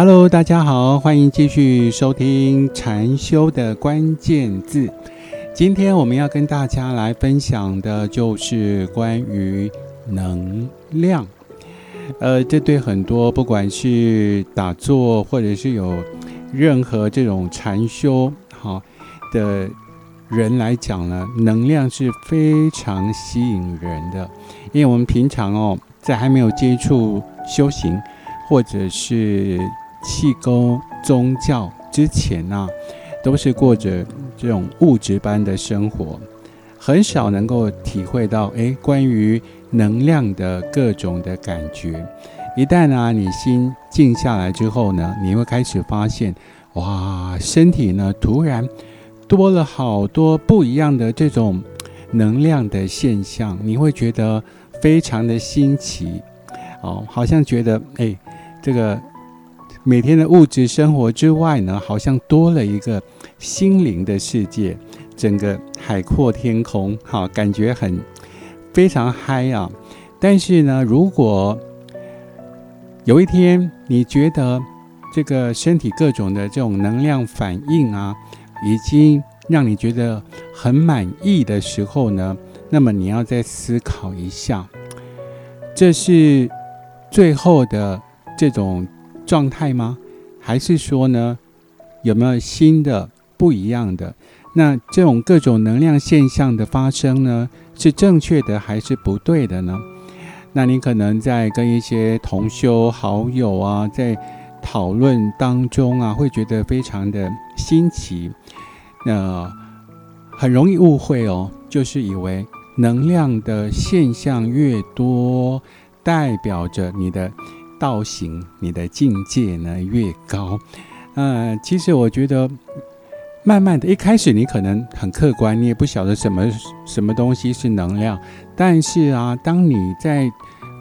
Hello，大家好，欢迎继续收听禅修的关键字。今天我们要跟大家来分享的就是关于能量。呃，这对很多不管是打坐或者是有任何这种禅修好的人来讲呢，能量是非常吸引人的。因为我们平常哦，在还没有接触修行或者是气功宗教之前呢，都是过着这种物质般的生活，很少能够体会到哎，关于。能量的各种的感觉，一旦呢，你心静下来之后呢，你会开始发现，哇，身体呢突然多了好多不一样的这种能量的现象，你会觉得非常的新奇，哦，好像觉得哎，这个每天的物质生活之外呢，好像多了一个心灵的世界，整个海阔天空，哈，感觉很。非常嗨啊！但是呢，如果有一天你觉得这个身体各种的这种能量反应啊，已经让你觉得很满意的时候呢，那么你要再思考一下，这是最后的这种状态吗？还是说呢，有没有新的不一样的？那这种各种能量现象的发生呢？是正确的还是不对的呢？那你可能在跟一些同修好友啊，在讨论当中啊，会觉得非常的新奇。那很容易误会哦，就是以为能量的现象越多，代表着你的道行、你的境界呢越高。呃，其实我觉得。慢慢的，一开始你可能很客观，你也不晓得什么什么东西是能量。但是啊，当你在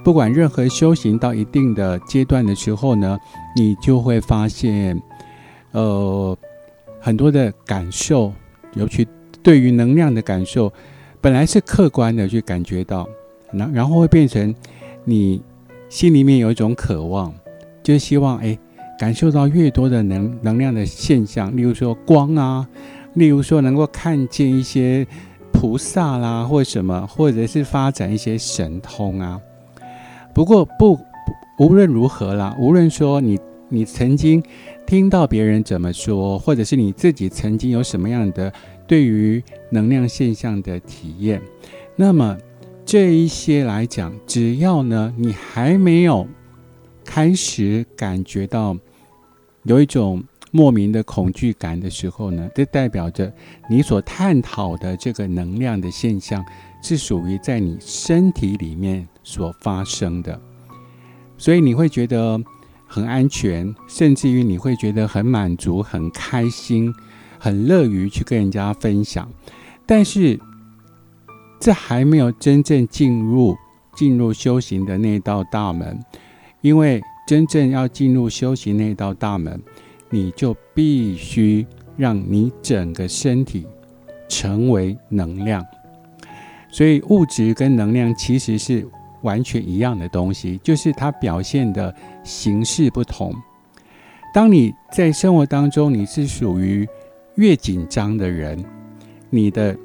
不管任何修行到一定的阶段的时候呢，你就会发现，呃，很多的感受，尤其对于能量的感受，本来是客观的去感觉到，然然后会变成你心里面有一种渴望，就希望哎。感受到越多的能能量的现象，例如说光啊，例如说能够看见一些菩萨啦，或什么，或者是发展一些神通啊。不过不无论如何啦，无论说你你曾经听到别人怎么说，或者是你自己曾经有什么样的对于能量现象的体验，那么这一些来讲，只要呢你还没有开始感觉到。有一种莫名的恐惧感的时候呢，这代表着你所探讨的这个能量的现象是属于在你身体里面所发生的，所以你会觉得很安全，甚至于你会觉得很满足、很开心、很乐于去跟人家分享。但是，这还没有真正进入进入修行的那道大门，因为。真正要进入修行那道大门，你就必须让你整个身体成为能量。所以物质跟能量其实是完全一样的东西，就是它表现的形式不同。当你在生活当中你是属于越紧张的人，你的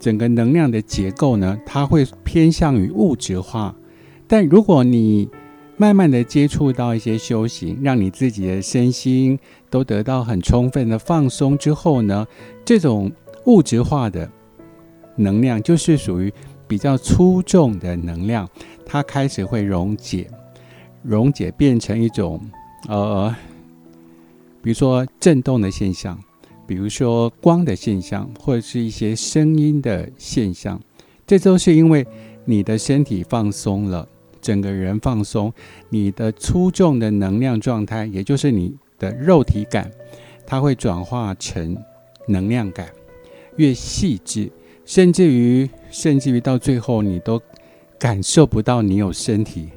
整个能量的结构呢，它会偏向于物质化。但如果你慢慢的接触到一些修行，让你自己的身心都得到很充分的放松之后呢，这种物质化的能量就是属于比较粗重的能量，它开始会溶解，溶解变成一种呃，比如说震动的现象，比如说光的现象，或者是一些声音的现象，这都是因为你的身体放松了。整个人放松，你的粗重的能量状态，也就是你的肉体感，它会转化成能量感，越细致，甚至于甚至于到最后，你都感受不到你有身体，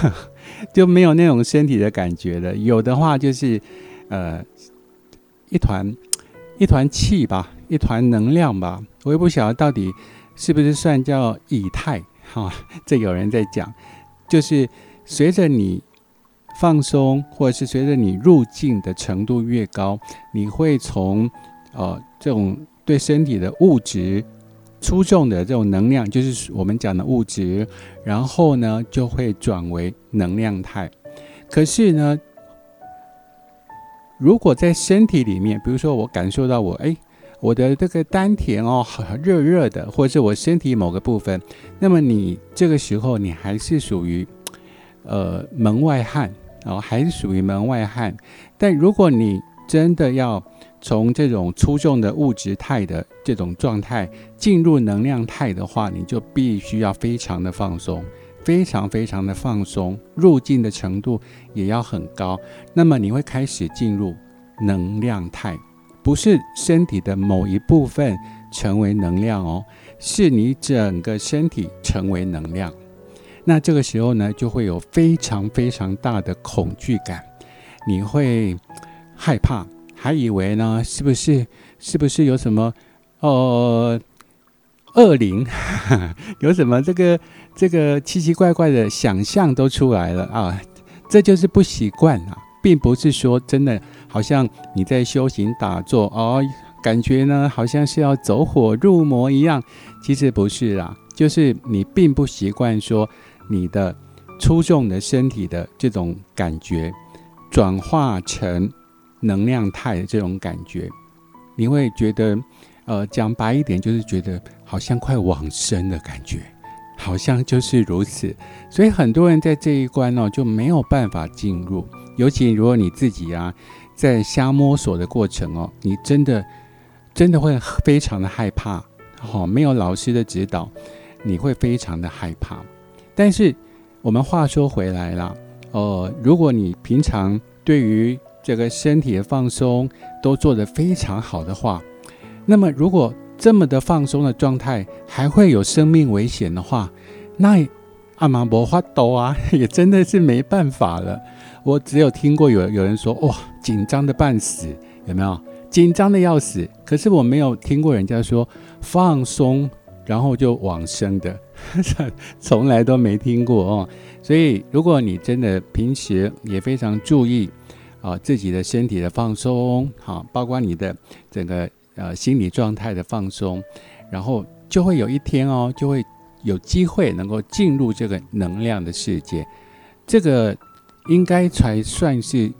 就没有那种身体的感觉了。有的话就是呃一团一团气吧，一团能量吧，我也不晓得到底是不是算叫以太。哈，这有人在讲，就是随着你放松，或者是随着你入境的程度越高，你会从呃这种对身体的物质出众的这种能量，就是我们讲的物质，然后呢就会转为能量态。可是呢，如果在身体里面，比如说我感受到我哎。我的这个丹田哦，热热的，或者是我身体某个部分，那么你这个时候你还是属于呃门外汉然哦，还是属于门外汉。但如果你真的要从这种粗重的物质态的这种状态进入能量态的话，你就必须要非常的放松，非常非常的放松，入境的程度也要很高。那么你会开始进入能量态。不是身体的某一部分成为能量哦，是你整个身体成为能量。那这个时候呢，就会有非常非常大的恐惧感，你会害怕，还以为呢是不是是不是有什么呃恶灵，有什么这个这个奇奇怪怪的想象都出来了啊？这就是不习惯啊，并不是说真的。好像你在修行打坐哦，感觉呢好像是要走火入魔一样，其实不是啦，就是你并不习惯说你的出众的身体的这种感觉转化成能量态的这种感觉，你会觉得呃讲白一点就是觉得好像快往生的感觉，好像就是如此，所以很多人在这一关呢就没有办法进入，尤其如果你自己啊。在瞎摸索的过程哦，你真的真的会非常的害怕，哦，没有老师的指导，你会非常的害怕。但是我们话说回来了，呃，如果你平常对于这个身体的放松都做得非常好的话，那么如果这么的放松的状态还会有生命危险的话，那阿玛伯花斗啊，也真的是没办法了。我只有听过有有人说哇，紧张的半死，有没有？紧张的要死。可是我没有听过人家说放松然后就往生的，从来都没听过哦。所以如果你真的平时也非常注意啊自己的身体的放松，好，包括你的整个呃心理状态的放松，然后就会有一天哦，就会有机会能够进入这个能量的世界，这个。应该才算是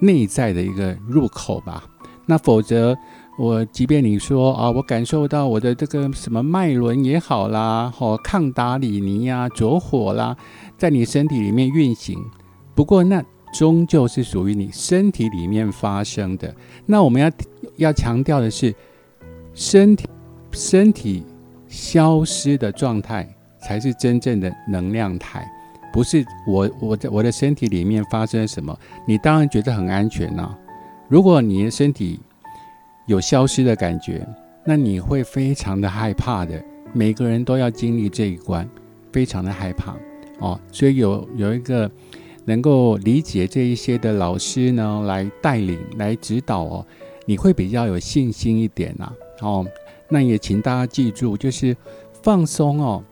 内在的一个入口吧。那否则，我即便你说啊，我感受到我的这个什么脉轮也好啦，或抗达里尼呀、着火啦，在你身体里面运行。不过，那终究是属于你身体里面发生的。那我们要要强调的是，身体身体消失的状态，才是真正的能量态。不是我，我在我的身体里面发生了什么，你当然觉得很安全呐。如果你的身体有消失的感觉，那你会非常的害怕的。每个人都要经历这一关，非常的害怕哦。所以有有一个能够理解这一些的老师呢，来带领、来指导哦，你会比较有信心一点呐。哦，那也请大家记住，就是放松哦，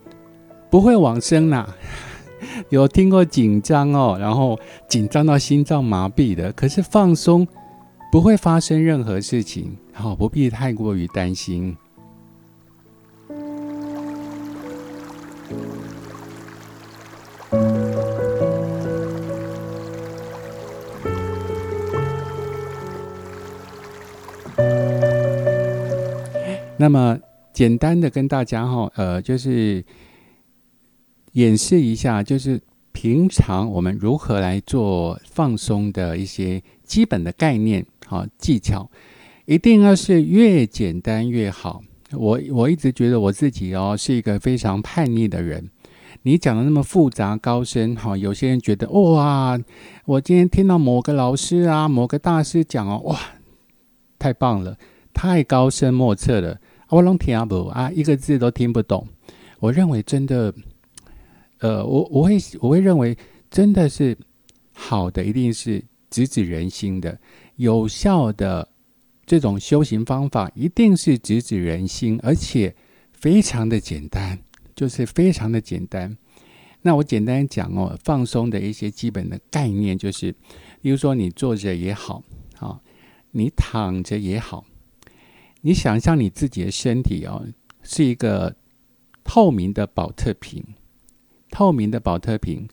不会往生呐。有听过紧张哦，然后紧张到心脏麻痹的，可是放松不会发生任何事情，好，不必太过于担心。那么简单的跟大家哈，呃，就是。演示一下，就是平常我们如何来做放松的一些基本的概念、好技巧，一定要是越简单越好。我我一直觉得我自己哦是一个非常叛逆的人。你讲的那么复杂高深，哈，有些人觉得哇，我今天听到某个老师啊、某个大师讲哦，哇，太棒了，太高深莫测了，我拢听不啊，一个字都听不懂。我认为真的。呃，我我会我会认为，真的是好的，一定是直指人心的，有效的这种修行方法，一定是直指人心，而且非常的简单，就是非常的简单。那我简单讲哦，放松的一些基本的概念就是，比如说你坐着也好，啊，你躺着也好，你想象你自己的身体哦，是一个透明的保特瓶，透明的保特瓶，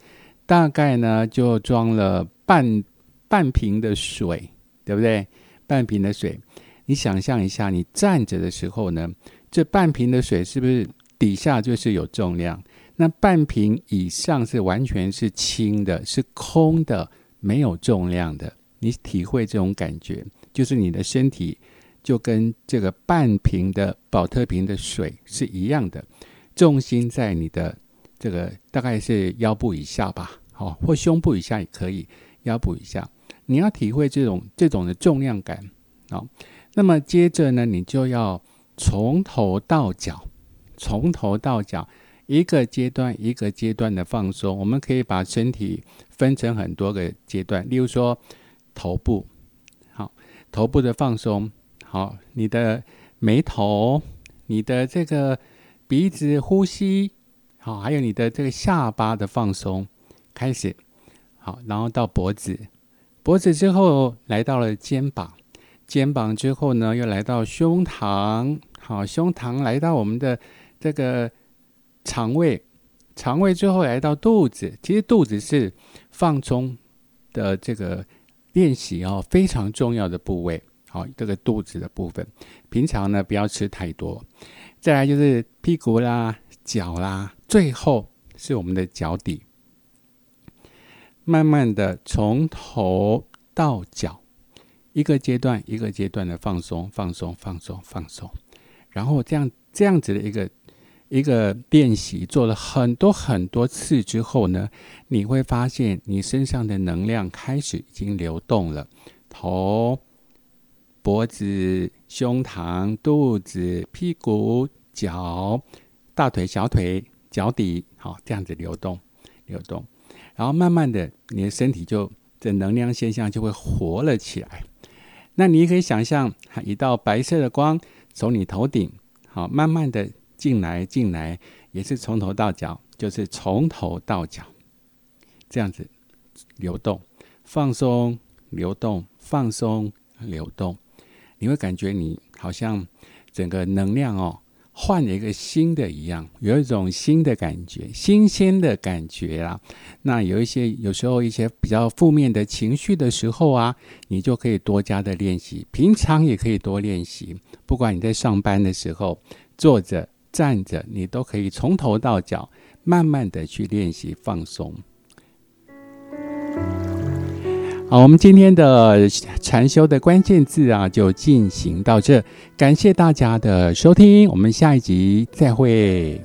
大概呢就装了半半瓶的水，对不对？半瓶的水，你想象一下，你站着的时候呢，这半瓶的水是不是底下就是有重量？那半瓶以上是完全是轻的，是空的，没有重量的。你体会这种感觉，就是你的身体就跟这个半瓶的保特瓶的水是一样的，重心在你的这个大概是腰部以下吧，好，或胸部以下也可以，腰部以下，你要体会这种这种的重量感，好，那么接着呢，你就要从头到脚，从头到脚。一个阶段一个阶段的放松，我们可以把身体分成很多个阶段。例如说，头部，好，头部的放松，好，你的眉头，你的这个鼻子呼吸，好，还有你的这个下巴的放松，开始，好，然后到脖子，脖子之后来到了肩膀，肩膀之后呢，又来到胸膛，好，胸膛来到我们的这个。肠胃，肠胃最后来到肚子，其实肚子是放松的这个练习哦，非常重要的部位。好，这个肚子的部分，平常呢不要吃太多。再来就是屁股啦、脚啦，最后是我们的脚底。慢慢的从头到脚，一个阶段一个阶段的放松、放松、放松、放松，然后这样这样子的一个。一个练习做了很多很多次之后呢，你会发现你身上的能量开始已经流动了。头、脖子、胸膛、肚子、屁股、脚、大腿、小腿、脚底，好，这样子流动，流动，然后慢慢的，你的身体就这能量现象就会活了起来。那你也可以想象，一道白色的光从你头顶，好，慢慢的。进来，进来，也是从头到脚，就是从头到脚，这样子流动、放松、流动、放松、流动，你会感觉你好像整个能量哦换了一个新的一样，有一种新的感觉、新鲜的感觉啦。那有一些有时候一些比较负面的情绪的时候啊，你就可以多加的练习，平常也可以多练习。不管你在上班的时候坐着。站着，你都可以从头到脚慢慢的去练习放松。好，我们今天的禅修的关键字啊，就进行到这。感谢大家的收听，我们下一集再会。